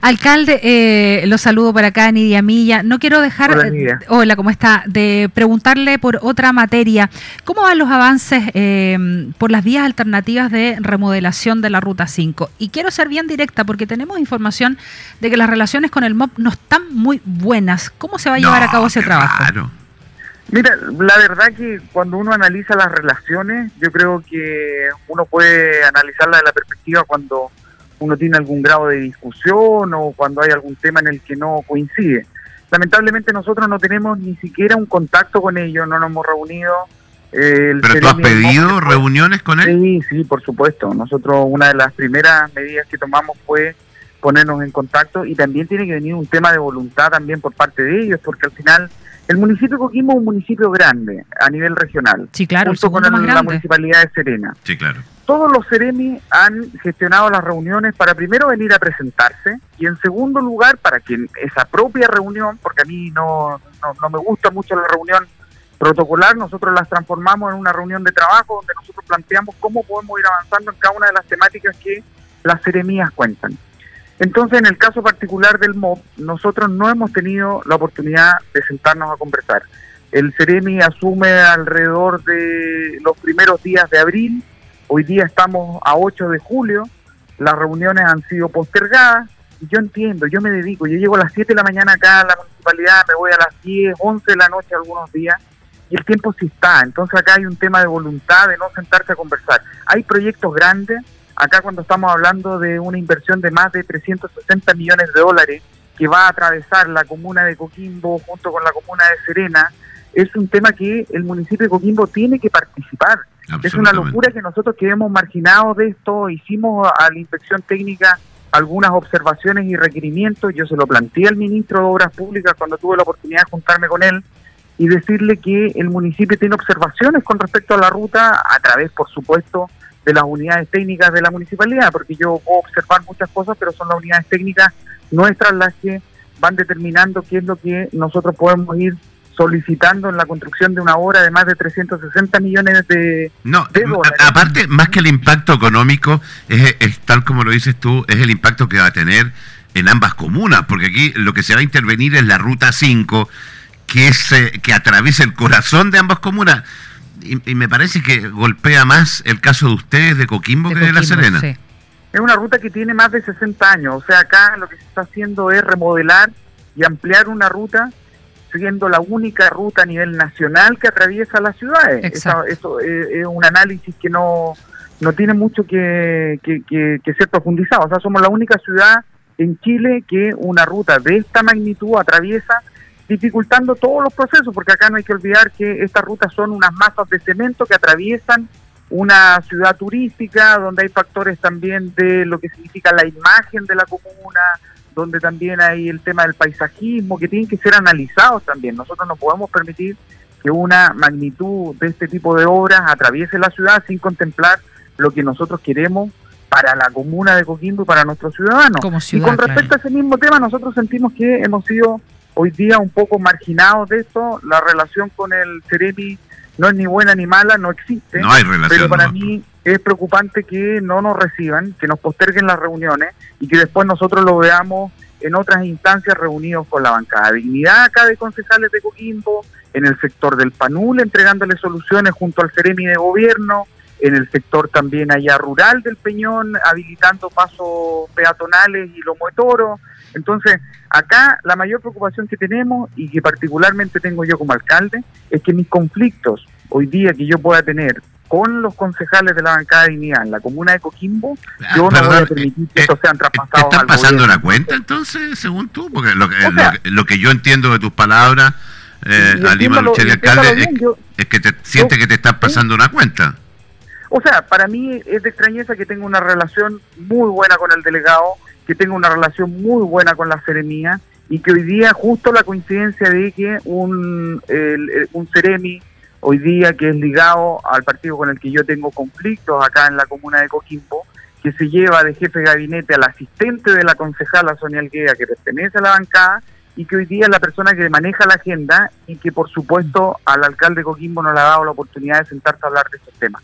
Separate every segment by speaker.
Speaker 1: Alcalde, eh, lo saludo por acá, Nidia Milla. No quiero dejar,
Speaker 2: hola, Nidia.
Speaker 1: hola, ¿cómo está? De preguntarle por otra materia. ¿Cómo van los avances eh, por las vías alternativas de remodelación de la Ruta 5? Y quiero ser bien directa porque tenemos información de que las relaciones con el MOP no están muy buenas. ¿Cómo se va a llevar
Speaker 3: No,
Speaker 1: a cabo ese trabajo?
Speaker 3: raro.
Speaker 2: Mira, la verdad que cuando uno analiza las relaciones, yo creo que uno puede analizarla de la perspectiva cuando uno tiene algún grado de discusión o cuando hay algún tema en el que no coincide. Lamentablemente nosotros no tenemos ni siquiera un contacto con ellos, no nos hemos reunido. eh, el
Speaker 3: ¿Pero tú has pedido
Speaker 2: fue-
Speaker 3: reuniones con él?
Speaker 2: Sí, sí, por supuesto. Nosotros una de las primeras medidas que tomamos fue ponernos en contacto y también tiene que venir un tema de voluntad también por parte de ellos, porque al final el municipio de Coquimbo es un municipio grande a nivel regional,
Speaker 1: Sí, claro,
Speaker 2: junto con el- la municipalidad de Serena.
Speaker 3: Sí, claro.
Speaker 2: Todos los Ceremi han gestionado las reuniones para primero venir a presentarse y en segundo lugar para que esa propia reunión, porque a mí no, no, no me gusta mucho la reunión protocolar, nosotros las transformamos en una reunión de trabajo donde nosotros planteamos cómo podemos ir avanzando en cada una de las temáticas que las seremías cuentan. Entonces, en el caso particular del MOB, nosotros no hemos tenido la oportunidad de sentarnos a conversar. El Ceremi asume alrededor de los primeros días de abril, hoy día estamos a 8 de julio, las reuniones han sido postergadas, y yo entiendo, yo me dedico, yo llego a las 7 de la mañana acá a la municipalidad, me voy a las 10, 11 de la noche algunos días, y el tiempo sí está, entonces acá hay un tema de voluntad de no sentarse a conversar. Hay proyectos grandes, acá cuando estamos hablando de una inversión de más de 360 millones de dólares que va a atravesar la comuna de Coquimbo junto con la comuna de Serena, es un tema que el municipio de Coquimbo tiene que participar. Es una locura que nosotros quedemos marginados de esto, hicimos a la inspección técnica algunas observaciones y requerimientos, yo se lo planteé al ministro de Obras Públicas cuando tuve la oportunidad de juntarme con él y decirle que el municipio tiene observaciones con respecto a la ruta a través, por supuesto, de las unidades técnicas de la municipalidad, porque yo puedo observar muchas cosas, pero son las unidades técnicas nuestras las que van determinando qué es lo que nosotros podemos ir solicitando en la construcción de una obra de más de 360 millones de,
Speaker 3: No,
Speaker 2: de
Speaker 3: a-
Speaker 2: dólares.
Speaker 3: aparte, más que el impacto económico, es, es tal como lo dices tú, es el impacto que va a tener en ambas comunas, porque aquí lo que se va a intervenir es la ruta 5, que, es, eh, que atraviesa el corazón de ambas comunas. Y, y me parece que golpea más el caso de ustedes de Coquimbo que de La Serena.
Speaker 1: sí.
Speaker 2: Es una ruta que tiene más de 60 años, o sea, acá lo que se está haciendo es remodelar y ampliar una ruta, siendo la única ruta a nivel nacional que atraviesa las ciudades. Esa- eso es, es un análisis que no, no tiene mucho que, que, que- que ser profundizado. O sea, somos la única ciudad en Chile que una ruta de esta magnitud atraviesa dificultando todos los procesos, porque acá no hay que olvidar que estas rutas son unas masas de cemento que atraviesan una ciudad turística, donde hay factores también de lo que significa la imagen de la comuna, donde también hay el tema del paisajismo, que tienen que ser analizados también. Nosotros no podemos permitir que una magnitud de este tipo de obras atraviese la ciudad sin contemplar lo que nosotros queremos para la comuna de Coquimbo y para nuestros ciudadanos.
Speaker 1: Como
Speaker 2: y con respecto
Speaker 1: claro.
Speaker 2: a ese mismo tema, nosotros sentimos que hemos sido hoy día un poco marginados de esto. La relación con el Ceremi no es ni buena ni mala, no existe.
Speaker 3: No hay relación.
Speaker 2: Pero para
Speaker 3: no.
Speaker 2: mí es preocupante que no nos reciban, que nos posterguen las reuniones y que después nosotros lo veamos en otras instancias reunidos con la bancada de dignidad acá de concejales de Coquimbo, en el sector del PANUL entregándole soluciones junto al Ceremi de Gobierno, en el sector también allá rural del Peñón, habilitando pasos peatonales y lomo de toro. Entonces, acá la mayor preocupación que tenemos y que particularmente tengo yo como alcalde es que mis conflictos hoy día que yo pueda tener con los concejales de la bancada de dignidad en la comuna de Coquimbo,
Speaker 3: Ah,
Speaker 2: yo no voy a permitir que
Speaker 3: eh,
Speaker 2: estos sean
Speaker 3: ¿Te
Speaker 2: traspasados
Speaker 3: están
Speaker 2: al
Speaker 3: pasando
Speaker 2: gobierno.
Speaker 3: una cuenta entonces, según tú? Porque lo, que-
Speaker 2: O sea,
Speaker 3: lo que, lo que yo entiendo de tus palabras, eh, Lucheri,
Speaker 2: y
Speaker 3: alcalde, es,
Speaker 2: bien, yo-
Speaker 3: es que te siente que te están pasando una cuenta.
Speaker 2: O sea, para mí es de extrañeza que tenga una relación muy buena con el delegado, que tenga una relación muy buena con la seremía y que hoy día justo la coincidencia de que un, el- un seremi hoy día que es ligado al partido con el que yo tengo conflictos acá en la comuna de Coquimbo, que se lleva de jefe de gabinete al asistente de la concejala Sonia Algueda, que pertenece a la bancada, y que hoy día es la persona que maneja la agenda y que por supuesto al alcalde de Coquimbo no le ha dado la oportunidad de sentarse a hablar de estos temas.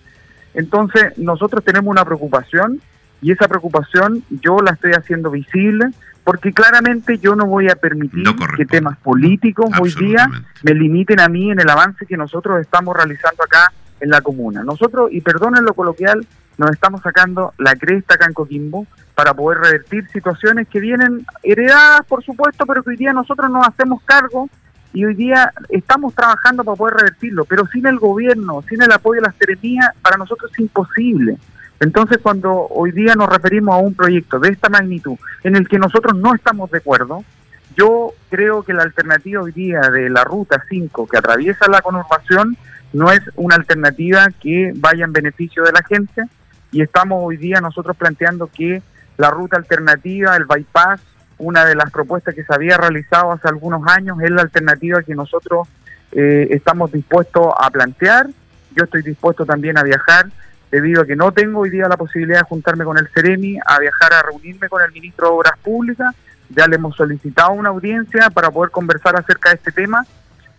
Speaker 2: Entonces, nosotros tenemos una preocupación y esa preocupación yo la estoy haciendo visible porque claramente yo no voy a permitir
Speaker 3: No
Speaker 2: que temas políticos hoy día me limiten a mí en el avance que nosotros estamos realizando acá en la comuna. Nosotros, y perdonen lo coloquial, nos estamos sacando la cresta acá en Coquimbo para poder revertir situaciones que vienen heredadas, por supuesto, pero que hoy día nosotros nos hacemos cargo y hoy día estamos trabajando para poder revertirlo, pero sin el gobierno, sin el apoyo de la seremía, para nosotros es imposible. Entonces, cuando hoy día nos referimos a un proyecto de esta magnitud en el que nosotros no estamos de acuerdo, yo creo que la alternativa hoy día de la ruta 5 que atraviesa la conurbación no es una alternativa que vaya en beneficio de la gente y estamos hoy día nosotros planteando que la ruta alternativa, el bypass, una de las propuestas que se había realizado hace algunos años es la alternativa que nosotros eh, estamos dispuestos a plantear. Yo estoy dispuesto también a viajar debido a que no tengo hoy día la posibilidad de juntarme con el Ceremi, a viajar a reunirme con el ministro de Obras Públicas. Ya le hemos solicitado una audiencia para poder conversar acerca de este tema,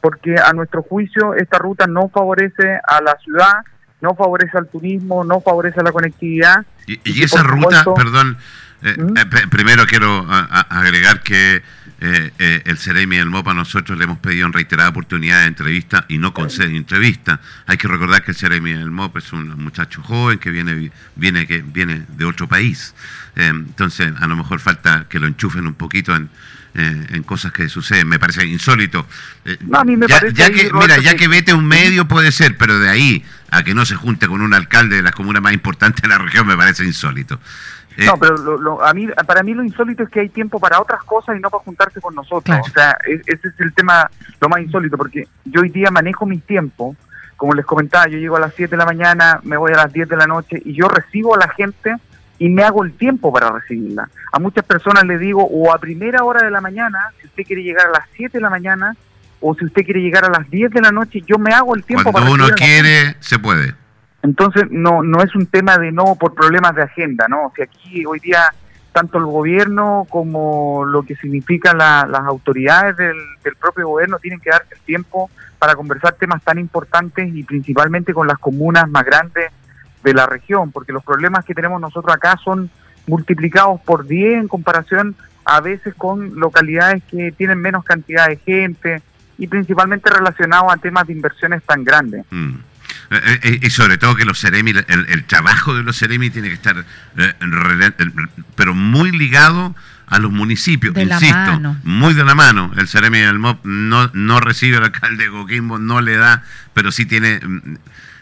Speaker 2: porque a nuestro juicio esta ruta no favorece a la ciudad, no favorece al turismo, no favorece a la conectividad.
Speaker 3: Y,
Speaker 2: y
Speaker 3: y
Speaker 2: que,
Speaker 3: esa ruta,
Speaker 2: supuesto-
Speaker 3: perdón, eh,
Speaker 2: ¿Mm?
Speaker 3: eh, primero quiero a- a- agregar que eh, eh, el Ceremi y el MOPA nosotros le hemos pedido en reiterada oportunidad de entrevista y no concede entrevista. Hay que recordar que el Ceremi y el es un muchacho joven que viene viene que viene de otro país. Eh, entonces, a lo mejor falta que lo enchufen un poquito en, eh, en cosas que suceden. Me parece insólito. Eh,
Speaker 2: No, a mí me
Speaker 3: ya,
Speaker 2: parece
Speaker 3: ya que, mira, ya
Speaker 2: que-
Speaker 3: vete un medio puede ser, pero de ahí a que no se junte con un alcalde de la comuna más importante de la región me parece insólito. Eh,
Speaker 2: No, pero lo- lo- a mí, para mí lo insólito es que hay tiempo para otras cosas y no para juntarse con nosotros.
Speaker 1: Claro.
Speaker 2: O sea, ese es el tema lo más insólito, porque yo hoy día manejo mis tiempos. Como les comentaba, yo llego a las 7 de la mañana, me voy a las 10 de la noche y yo recibo a la gente y me hago el tiempo para recibirla. A muchas personas les digo, o a primera hora de la mañana, si usted quiere llegar a las 7 de la mañana, o si usted quiere llegar a las 10 de la noche, yo me hago el tiempo para
Speaker 3: cuando uno quiere, se puede.
Speaker 2: Entonces, no, no es un tema de no por problemas de agenda, ¿no? O sea, aquí hoy día, tanto el gobierno como lo que significan la- las autoridades del, del propio gobierno tienen que darse el tiempo para conversar temas tan importantes y principalmente con las comunas más grandes de la región, porque los problemas que tenemos nosotros acá son multiplicados por 10 en comparación a veces con localidades que tienen menos cantidad de gente y principalmente relacionados a temas de inversiones tan grandes.
Speaker 3: Mm. Eh, eh, y sobre todo que los Ceremi, el, el trabajo de los Ceremi tiene que estar, eh, eh, pero muy ligado a los municipios,
Speaker 1: De
Speaker 3: insisto, muy de la mano. El Ceremi del MOP no, no recibe al alcalde de Coquimbo, no le da, pero sí tiene, mm,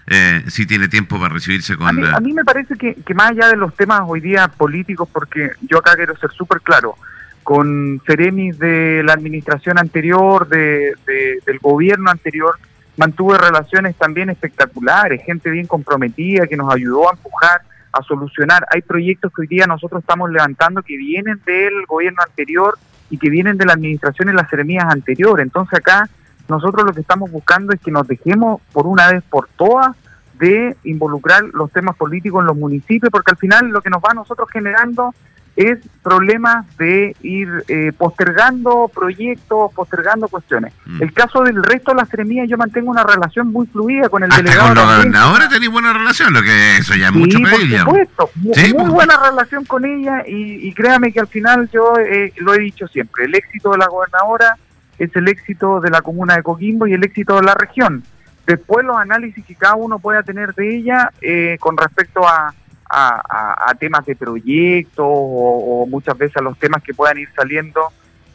Speaker 3: eh, sí tiene tiempo para recibirse con...
Speaker 2: A mí, a mí me parece que, que más allá de los temas hoy día políticos, porque yo acá quiero ser súper claro, con Ceremis de la administración anterior, de, de- del gobierno anterior, mantuve relaciones también espectaculares, gente bien comprometida que nos ayudó a empujar, a solucionar. Hay proyectos que hoy día nosotros estamos levantando que vienen del gobierno anterior y que vienen de la administración y las seremías anteriores. Entonces acá nosotros lo que estamos buscando es que nos dejemos por una vez por todas de involucrar los temas políticos en los municipios, porque al final lo que nos va a nosotros generando es problemas de ir eh, postergando proyectos, postergando cuestiones.
Speaker 3: Mm.
Speaker 2: El caso del resto de las seremías, yo mantengo una relación muy fluida con el
Speaker 3: hasta
Speaker 2: delegado.
Speaker 3: con los gobernadores tenéis buena relación, lo que eso ya es
Speaker 2: Sí,
Speaker 3: mucho
Speaker 2: por
Speaker 3: pedir. ya.
Speaker 2: supuesto,
Speaker 3: Sí,
Speaker 2: muy buena relación con ella y, y créame que al final yo eh, lo he dicho siempre, el éxito de la gobernadora es el éxito de la comuna de Coquimbo y el éxito de la región. Después los análisis que cada uno pueda tener de ella eh, con respecto a, a- temas de proyectos o, o muchas veces a los temas que puedan ir saliendo,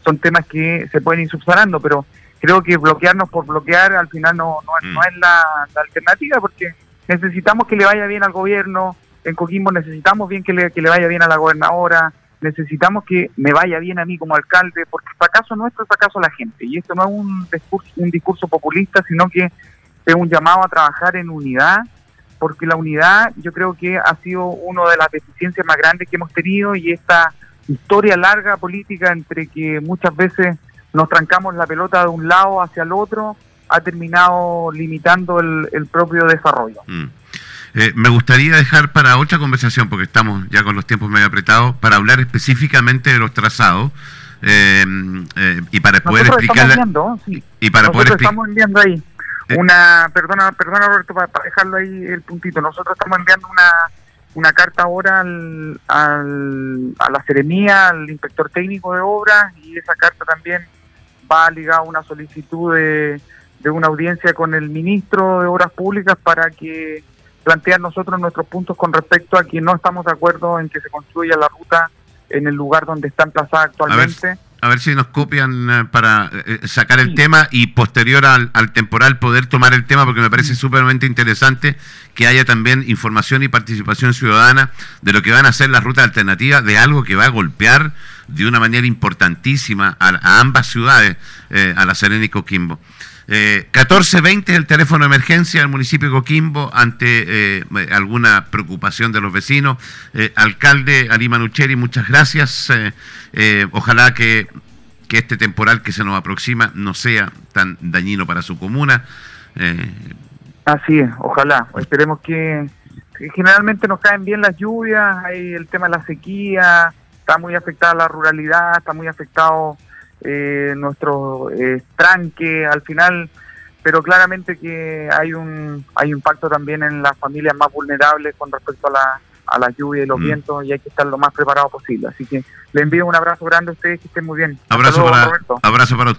Speaker 2: son temas que se pueden ir subsanando, pero creo que bloquearnos por bloquear al final no, no, es-
Speaker 3: Mm.
Speaker 2: no es la, la alternativa porque necesitamos que le vaya bien al gobierno, en Coquimbo necesitamos bien que le, que le vaya bien a la gobernadora, necesitamos que me vaya bien a mí como alcalde, porque el fracaso nuestro es fracaso la gente, y esto no es un discurso, un discurso populista, sino que es un llamado a trabajar en unidad, porque la unidad yo creo que ha sido una de las deficiencias más grandes que hemos tenido y esta historia larga política entre que muchas veces nos trancamos la pelota de un lado hacia el otro ha terminado limitando el, el propio desarrollo.
Speaker 3: Mm. Eh, me gustaría dejar para otra conversación, porque estamos ya con los tiempos medio apretados, para hablar específicamente de los trazados eh, eh, y para poder
Speaker 2: Nosotros
Speaker 3: explicar
Speaker 2: estamos viendo, sí,
Speaker 3: y para
Speaker 2: nosotros estamos enviando ahí
Speaker 3: Eh.
Speaker 2: una, perdona, perdona Roberto, para, para dejarlo ahí el puntito, nosotros estamos enviando una, una carta ahora al, al, a la seremía, al inspector técnico de obras, y esa carta también va ligada a una solicitud de, de una audiencia con el ministro de Obras Públicas para que plantear nosotros nuestros puntos con respecto a que no estamos de acuerdo en que se construya la ruta en el lugar donde está emplazada actualmente.
Speaker 3: A ver si nos copian eh, para eh, sacar el tema y posterior al, temporal poder tomar el tema porque me parece súpermente interesante que haya también información y participación ciudadana de lo que van a ser las rutas alternativas de algo que va a golpear de una manera importantísima a, ambas ciudades, eh, a La Serena y Coquimbo. 1420 es el teléfono de emergencia del municipio de Coquimbo ante alguna preocupación de los vecinos. alcalde Ali Manucheri, muchas gracias. Eh, ojalá que, este temporal que se nos aproxima no sea tan dañino para su comuna.
Speaker 2: Eh, Así es, ojalá. Esperemos que, generalmente nos caen bien las lluvias, hay el tema de la sequía, está muy afectada la ruralidad, está muy afectado eh, nuestro eh, tranque al final, pero claramente que hay un hay impacto también en las familias más vulnerables con respecto a la a la lluvia y los mm. vientos y hay que estar lo más preparado posible. Así que le envío un abrazo grande a ustedes, que estén muy bien.
Speaker 3: Abrazo, para, abrazo para usted.